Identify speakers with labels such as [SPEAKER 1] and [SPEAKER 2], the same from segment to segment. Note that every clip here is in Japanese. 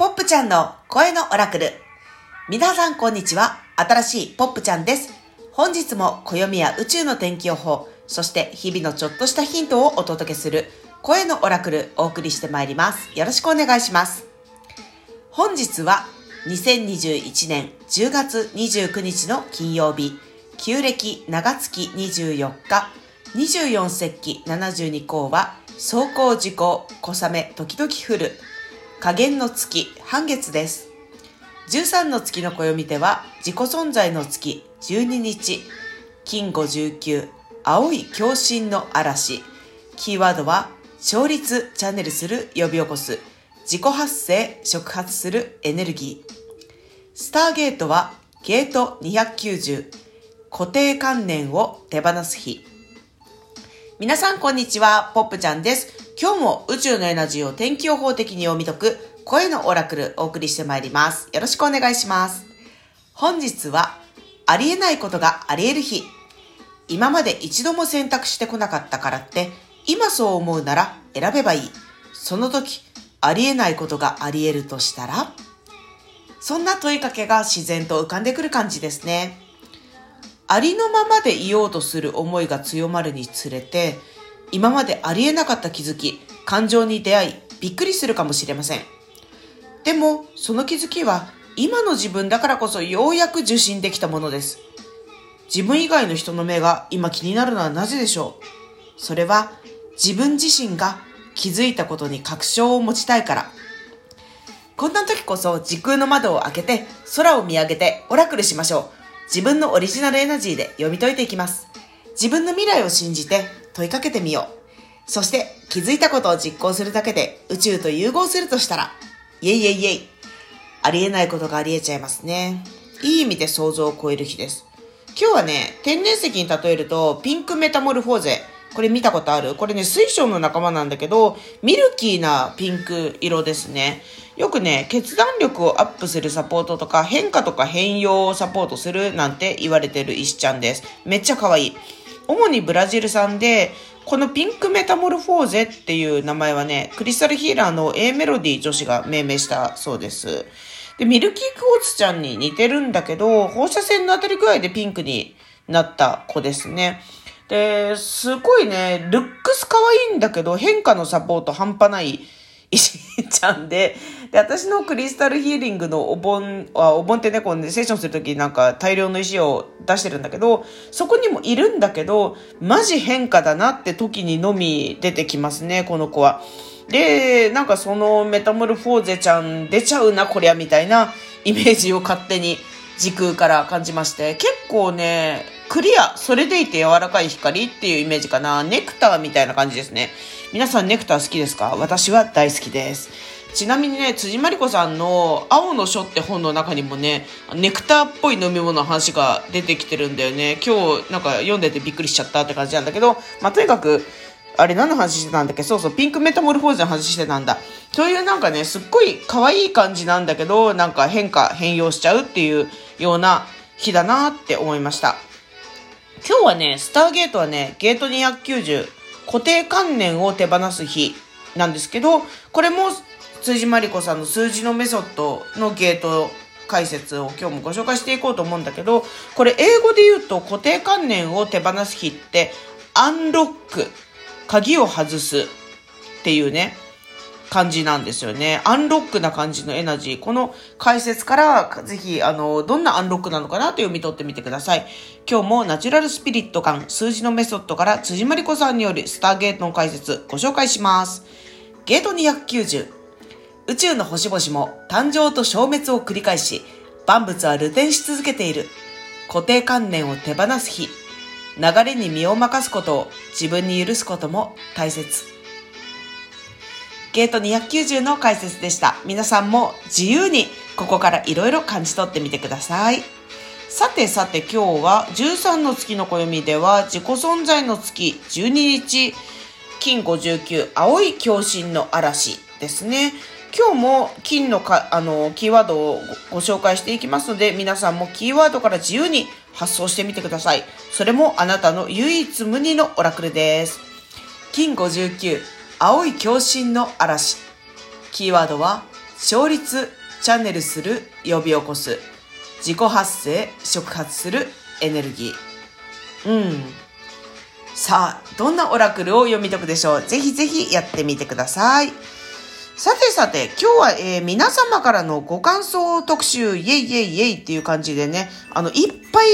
[SPEAKER 1] ポップちゃんの声のオラクル。皆さんこんにちは。新しいポップちゃんです。本日も暦や宇宙の天気予報、そして日々のちょっとしたヒントをお届けする声のオラクルお送りしてまいります。よろしくお願いします。本日は2021年10月29日の金曜日、旧暦長月24日、24節気72項は、走行時効、小雨、時々降る、加減の月、半月です。13の月の暦では、自己存在の月、12日、金59、青い共振の嵐、キーワードは、勝率、チャンネルする、呼び起こす、自己発生、触発するエネルギー。スターゲートは、ゲート290、固定観念を手放す日。皆さんこんにちは、ポップちゃんです。今日も宇宙のエナジーを天気予報的に読み解く声のオラクルお送りしてまいります。よろしくお願いします。本日はありえないことがありえる日。今まで一度も選択してこなかったからって、今そう思うなら選べばいい。その時、ありえないことがありえるとしたらそんな問いかけが自然と浮かんでくる感じですね。ありのままでいようとする思いが強まるにつれて、今までありえなかった気づき、感情に出会い、びっくりするかもしれません。でも、その気づきは、今の自分だからこそようやく受信できたものです。自分以外の人の目が今気になるのはなぜでしょう？それは、自分自身が気づいたことに確証を持ちたいから。こんな時こそ時空の窓を開けて空を見上げてオラクルしましょう。自分のオリジナルエナジーで読み解いていきます。自分の未来を信じて問いかけてみよう。そして気づいたことを実行するだけで宇宙と融合するとしたら、イェイイェイイェイ。ありえないことがありえちゃいますね。いい意味で想像を超える日です。今日はね、天然石に例えるとピンクメタモルフォーゼ。これ見たことある？これね、水晶の仲間なんだけど、ミルキーなピンク色ですね。よくね、決断力をアップするサポートとか、変化とか変容をサポートするなんて言われてる石ちゃんです。めっちゃ可愛い。主にブラジル産で、このピンクメタモルフォーゼっていう名前はね、クリスタルヒーラーの A メロディ女子が命名したそうです。で、ミルキークォーツちゃんに似てるんだけど、放射線の当たり具合でピンクになった子ですね。で、すごいね、ルックス可愛いんだけど、変化のサポート半端ない石ちゃんで、で、私のクリスタルヒーリングのお盆、あお盆ってね、こうね、セッションするときなんか大量の石を出してるんだけど、そこにもいるんだけど、マジ変化だなって時にのみ出てきますね、この子は。で、なんかそのメタモルフォーゼちゃん出ちゃうな、こりゃ、みたいなイメージを勝手に時空から感じまして、結構ね、クリア、それでいて柔らかい光っていうイメージかな。ネクターみたいな感じですね。皆さんネクター好きですか？私は大好きです。ちなみにね、辻まりこさんの青の書って本の中にもね、ネクターっぽい飲み物の話が出てきてるんだよね。今日なんか読んでてびっくりしちゃったって感じなんだけど、まあ、とにかく、あれ何の話してたんだっけ？そうそう、ピンクメタモルフォーゼの話してたんだ。そういうなんかね、すっごい可愛い感じなんだけど、なんか変化、変容しちゃうっていうような日だなって思いました。今日はね、スターゲートはね、ゲート290、固定観念を手放す日なんですけど、これも辻まりこさんの数字のメソッドのゲート解説を今日もご紹介していこうと思うんだけど、これ英語で言うと固定観念を手放す日って、アンロック、鍵を外すっていうね、感じなんですよね。アンロックな感じのエナジー。この解説から、ぜひ、あの、どんなアンロックなのかなと読み取ってみてください。今日もナチュラルスピリット感、数字のメソッドから辻まりこさんによるスターゲートの解説、ご紹介します。ゲート290。宇宙の星々も誕生と消滅を繰り返し、万物は流転し続けている。固定観念を手放す日。流れに身を任すことを自分に許すことも大切。ゲート290の解説でした。皆さんも自由にここからいろいろ感じ取ってみてください。さてさて今日は13の月の暦では自己存在の月12日金59青い共振の嵐ですね。今日も金のかあのキーワードをごご紹介していきますので皆さんもキーワードから自由に発想してみてください。それもあなたの唯一無二のオラクルです。金59青い共振の嵐。キーワードは勝率、チャンネルする、呼び起こす。自己発生、触発する、エネルギー。うん。さあ、どんなオラクルを読み解くでしょう？ぜひぜひやってみてください。さてさて、今日は、えー、皆様からのご感想特集、イェイイェイイェイっていう感じでね、あの、いっぱい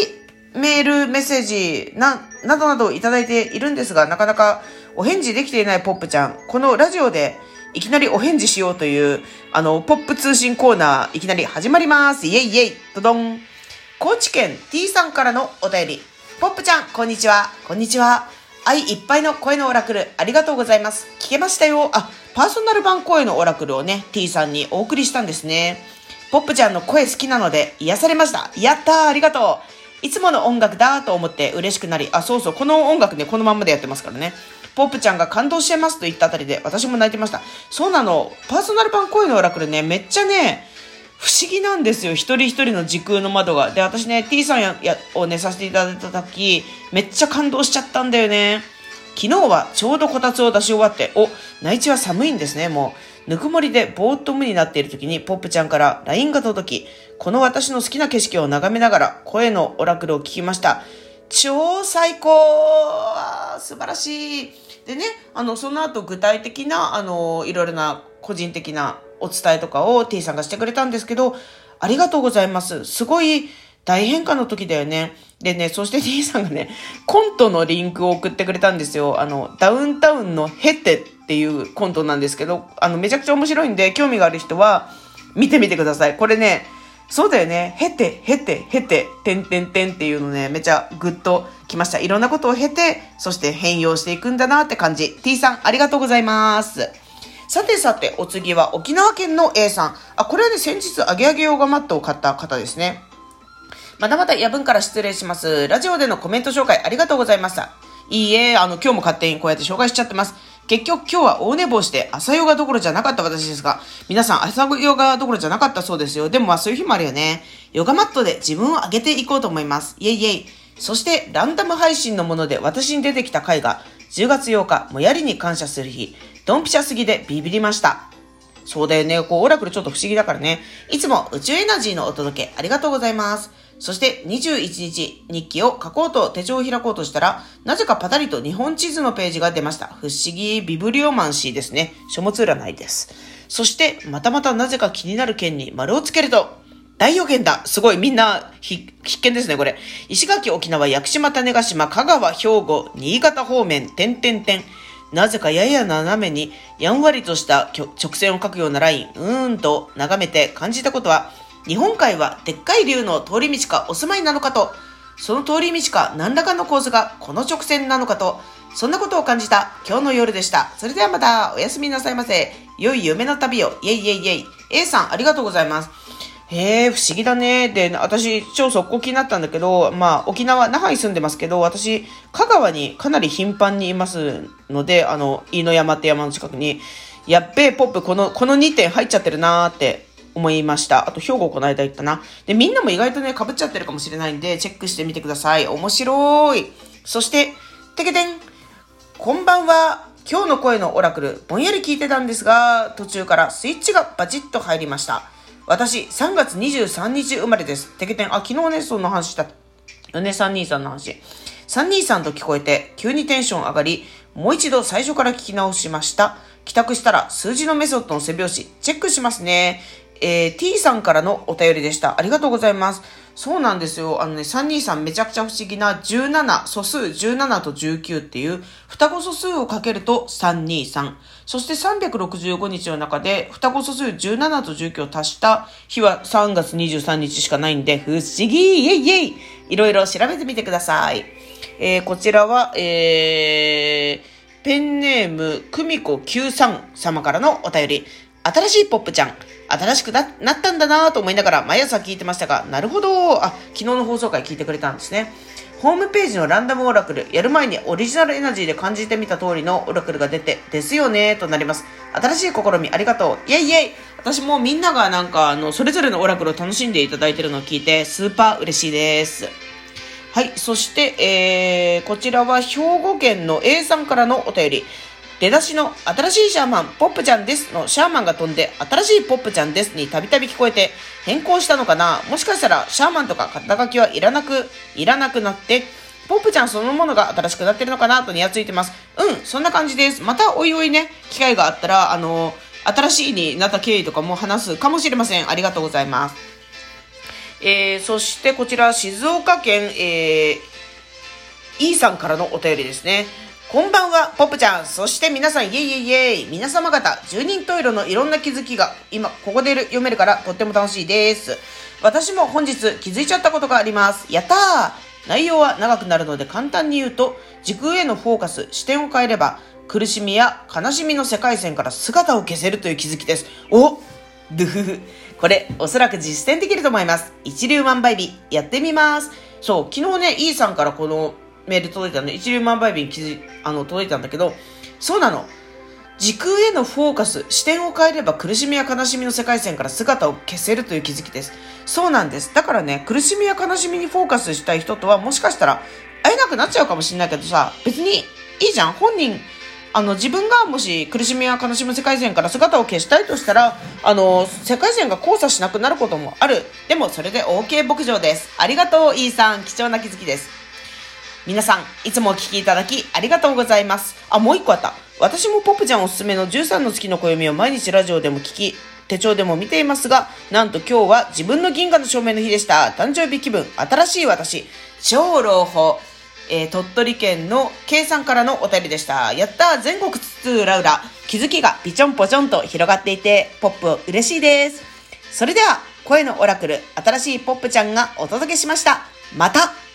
[SPEAKER 1] メール、メッセージ、な、などなどいただいているんですが、なかなかお返事できていないポップちゃん、このラジオでいきなりお返事しようという、あの、ポップ通信コーナー、いきなり始まります。イェイイェイ、ドドン。高知県 T さんからのお便り。ポップちゃん、こんにちは。こんにちは。愛いっぱいの声のオラクル、ありがとうございます。聞けましたよ。あ、パーソナル版声のオラクルをね、T さんにお送りしたんですね。ポップちゃんの声好きなので癒されました。やったーありがとういつもの音楽だと思って嬉しくなり、あ、そうそう、この音楽ね、このまんまでやってますからね。ポップちゃんが感動してますと言ったあたりで、私も泣いてました。そうなの、パーソナル版声のオラクルね、めっちゃね、不思議なんですよ。一人一人の時空の窓が。で、私ね、T さんややをね、させていただいた時、めっちゃ感動しちゃったんだよね。昨日はちょうどこたつを出し終わって、お、内地は寒いんですね、もう。ぬくもりでぼーっと無になっている時にポップちゃんから LINE が届き、この私の好きな景色を眺めながら声のオラクルを聞きました。超最高素晴らしいでね、あの、その後具体的な、あの、いろいろな個人的なお伝えとかを T さんがしてくれたんですけど、ありがとうございます。すごい大変化の時だよね。でね、そして D さんがね、コントのリンクを送ってくれたんですよ。あの、ダウンタウンのヘテっていうコントなんですけど、あの、めちゃくちゃ面白いんで、興味がある人は、見てみてください。これね、そうだよね。ヘテ、ヘテ、ヘテ、てんてんてんっていうのね、めちゃグッときました。いろんなことを経て、そして変容していくんだなって感じ。T さん、ありがとうございます。さてさて、お次は沖縄県の A さん。あ、これはね、先日、アゲアゲヨガマットを買った方ですね。またまた夜分から失礼します。ラジオでのコメント紹介ありがとうございました。いいえ、あの、今日も勝手にこうやって紹介しちゃってます。結局今日は大寝坊して朝ヨガどころじゃなかった私ですが、皆さん朝ヨガどころじゃなかったそうですよ。でもまあそういう日もあるよね。ヨガマットで自分を上げていこうと思います。イェイイェイ。そしてランダム配信のもので私に出てきた回が10月8日、もやりに感謝する日、ドンピシャすぎでビビりました。そうだよね。こう、オラクルちょっと不思議だからね。いつも宇宙エナジーのお届けありがとうございます。そして21日、日記を書こうと手帳を開こうとしたら、なぜかパタリと日本地図のページが出ました。不思議ビブリオマンシーですね。書物占いです。そして、またまたなぜか気になる件に丸をつけると、大予言だすごいみんな必見ですね、これ。石垣、沖縄、屋久島、種子島、香川、兵庫、新潟方面、点々点。なぜかやや斜めにやんわりとした直線を描くようなライン、うーんと眺めて感じたことは、日本海はでっかい竜の通り道かお住まいなのかと、その通り道か何らかの構図がこの直線なのかと、そんなことを感じた今日の夜でした。それではまたおやすみなさいませ。良い夢の旅を。イェイイェイイェイ。A さんありがとうございます。へえ、不思議だね。で、私、超速攻気になったんだけど、まあ、沖縄、那覇に住んでますけど、私、香川にかなり頻繁にいますので、あの、飯野山って山の近くに、やっべえ、ポップ、この、この2点入っちゃってるなーって思いました。あと、兵庫この間行ったな。で、みんなも意外とね、被っちゃってるかもしれないんで、チェックしてみてください。面白い。そして、てけてん。こんばんは。今日の声のオラクル、ぼんやり聞いてたんですが、途中からスイッチがバチッと入りました。私、3月23日生まれです。てけてん。あ、昨日ね、そんな話した。よね、323の話。323と聞こえて、急にテンション上がり、もう一度最初から聞き直しました。帰宅したら数字のメソッドの背拍子、チェックしますね。えー、T さんからのお便りでした。ありがとうございます。そうなんですよ。あのね、323めちゃくちゃ不思議な17、素数17と19っていう双子素数をかけると323。そして365日の中で双子素数17と19を足した日は3月23日しかないんで、不思議イェイイェイいろいろ調べてみてください。えー、こちらは、えー、ペンネーム、久美子93様からのお便り。新しいポップちゃん。新しくなったんだなと思いながら毎朝聞いてましたが、なるほど。あ、昨日の放送回聞いてくれたんですね。ホームページのランダムオラクル、やる前にオリジナルエナジーで感じてみた通りのオラクルが出て、ですよねとなります。新しい試みありがとう。イェイイェイ私もみんながなんか、あの、それぞれのオラクルを楽しんでいただいてるのを聞いて、スーパー嬉しいです。はい。そして、えー、こちらは兵庫県の A さんからのお便り。出だしの新しいシャーマン、ポップちゃんですのシャーマンが飛んで新しいポップちゃんですにたびたび聞こえて変更したのかな？もしかしたらシャーマンとか肩書きはいらなく、いらなくなって、ポップちゃんそのものが新しくなってるのかなとにやついてます。うん、そんな感じです。またおいおいね、機会があったら、あの新しいになった経緯とかも話すかもしれません。ありがとうございます。えー、そしてこちら、静岡県、えー、E さんからのお便りですね。こんばんは、ポップちゃん。そして皆さん、イェイイェイイェイ。皆様方、十人十色のいろんな気づきが今、ここで読めるからとっても楽しいです。私も本日気づいちゃったことがあります。やったー内容は長くなるので簡単に言うと、時空へのフォーカス、視点を変えれば、苦しみや悲しみの世界線から姿を消せるという気づきです。おドゥフフ。これ、おそらく実践できると思います。一粒万倍日、やってみます。そう、昨日ね、E さんからこのメール届いたので、一粒万倍日に気づあの、届いたんだけど、そうなの。時空へのフォーカス、視点を変えれば苦しみや悲しみの世界線から姿を消せるという気づきです。そうなんです。だからね、苦しみや悲しみにフォーカスしたい人とはもしかしたら会えなくなっちゃうかもしれないけどさ、別にいいじゃん。本人、あの、自分がもし苦しみや悲しみの世界線から姿を消したいとしたら、あの、世界線が交差しなくなることもある。でもそれで OK 牧場です。ありがとう、イーさん。貴重な気づきです。皆さん、いつもお聴きいただきありがとうございます。あ、もう一個あった。私もポップちゃんおすすめの13の月の暦を毎日ラジオでも聞き、手帳でも見ていますが、なんと今日は自分の銀河の証明の日でした。誕生日気分、新しい私、超朗報。えー、鳥取県の K さんからのお便りでした。やった全国津々浦々、気づきがピチョンポチョンと広がっていて、ポップ嬉しいです。それでは、声のオラクル、新しいポップちゃんがお届けしました。また